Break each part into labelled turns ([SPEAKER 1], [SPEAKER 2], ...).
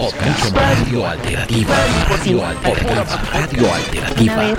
[SPEAKER 1] Podcast. Radio Alternativa. Radio Alternativa. Radio Alternativa.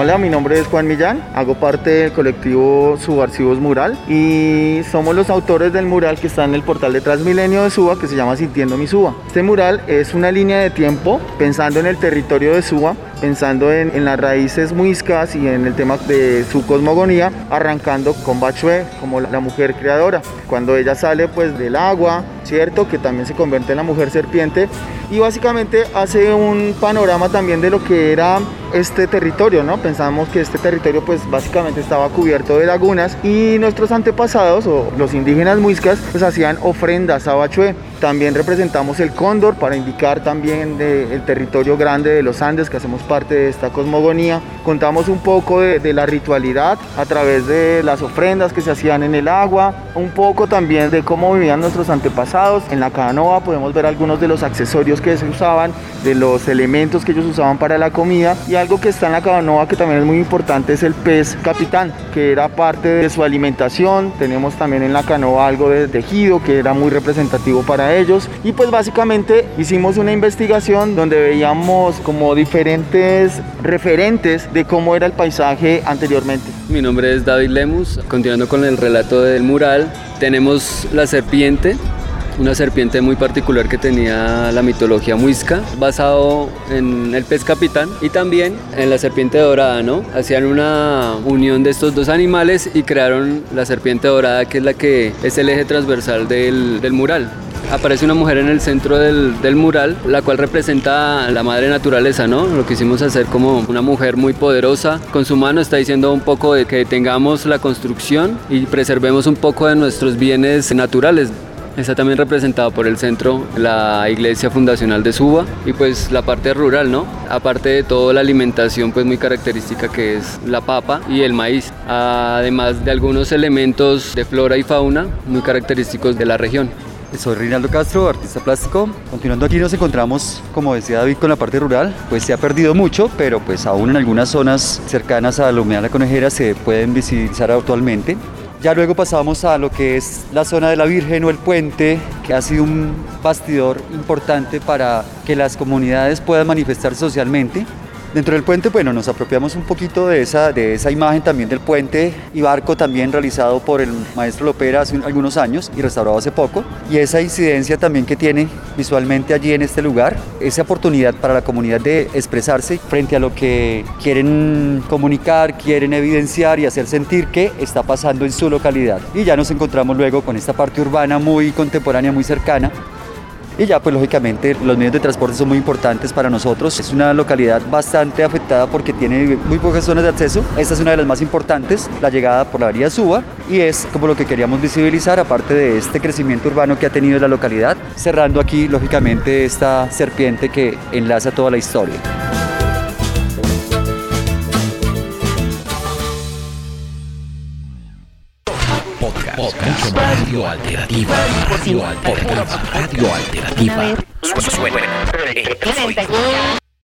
[SPEAKER 2] Hola, mi nombre es Juan Millán, hago parte del colectivo Subarcivos Mural y somos los autores del mural que está en el portal de Transmilenio de Suba que se llama Sintiendo mi Suba. Este mural es una línea de tiempo pensando en el territorio de Suba, pensando en, las raíces muiscas y en el tema de su cosmogonía, arrancando con Bachué como la, la mujer creadora. Cuando ella sale pues del agua, ¿cierto? Que también se convierte en la mujer serpiente y básicamente hace un panorama también de lo que era este territorio, ¿no? Pensamos que este territorio pues básicamente estaba cubierto de lagunas y nuestros antepasados o los indígenas muiscas pues hacían ofrendas a Bachué. También representamos el cóndor para indicar también de, el territorio grande de los Andes que hacemos parte de esta cosmogonía. Contamos un poco de, de la ritualidad a través de las ofrendas que se hacían en el agua, un poco también de cómo vivían nuestros antepasados. En la canoa podemos ver algunos de los accesorios que se usaban, de los elementos que ellos usaban para la comida y algo que está en la canoa que también es muy importante es el pez capitán, que era parte de su alimentación. Tenemos también en la canoa algo de tejido que era muy representativo para ellos y pues básicamente hicimos una investigación donde veíamos como diferentes referentes de cómo era el paisaje anteriormente.
[SPEAKER 3] Mi nombre es David Lemus, continuando con el relato del mural, tenemos la serpiente, una serpiente muy particular que tenía la mitología muisca, basado en el pez capitán y también en la serpiente dorada, ¿no? Hacían una unión de estos dos animales y crearon la serpiente dorada, que es la que es el eje transversal del, del mural aparece una mujer en el centro del, mural, la cual representa la madre naturaleza, ¿no? Lo quisimos hacer como una mujer muy poderosa. Con su mano está diciendo un poco de que tengamos la construcción y preservemos un poco de nuestros bienes naturales. Está también representado por el centro la iglesia fundacional de Suba y pues la parte rural, ¿no? Aparte de toda la alimentación pues muy característica que es la papa y el maíz, además de algunos elementos de flora y fauna muy característicos de la región.
[SPEAKER 4] Soy Reinaldo Castro, artista plástico. Continuando aquí nos encontramos, como decía David, con la parte rural. Pues se ha perdido mucho, pero pues aún en algunas zonas cercanas a la humedad de la conejera se pueden visibilizar actualmente. Ya luego pasamos a lo que es la zona de la Virgen o el puente, que ha sido un bastidor importante para que las comunidades puedan manifestarse socialmente. Dentro del puente, bueno, nos apropiamos un poquito de esa, de esa imagen también del puente y barco también realizado por el maestro Lopera hace algunos años y restaurado hace poco. Y esa incidencia también que tiene visualmente allí en este lugar, esa oportunidad para la comunidad de expresarse frente a lo que quieren comunicar, quieren evidenciar y hacer sentir que está pasando en su localidad. Y ya nos encontramos luego con esta parte urbana muy contemporánea, muy cercana, y ya pues lógicamente los medios de transporte son muy importantes para nosotros. Es una localidad bastante afectada porque tiene muy pocas zonas de acceso. Esta es una de las más importantes, la llegada por la vía Suba y es como lo que queríamos visibilizar aparte de este crecimiento urbano que ha tenido la localidad, cerrando aquí lógicamente esta serpiente que enlaza toda la historia.
[SPEAKER 1] Radio Alternativa. Radio Alternativa. Radio Alternativa.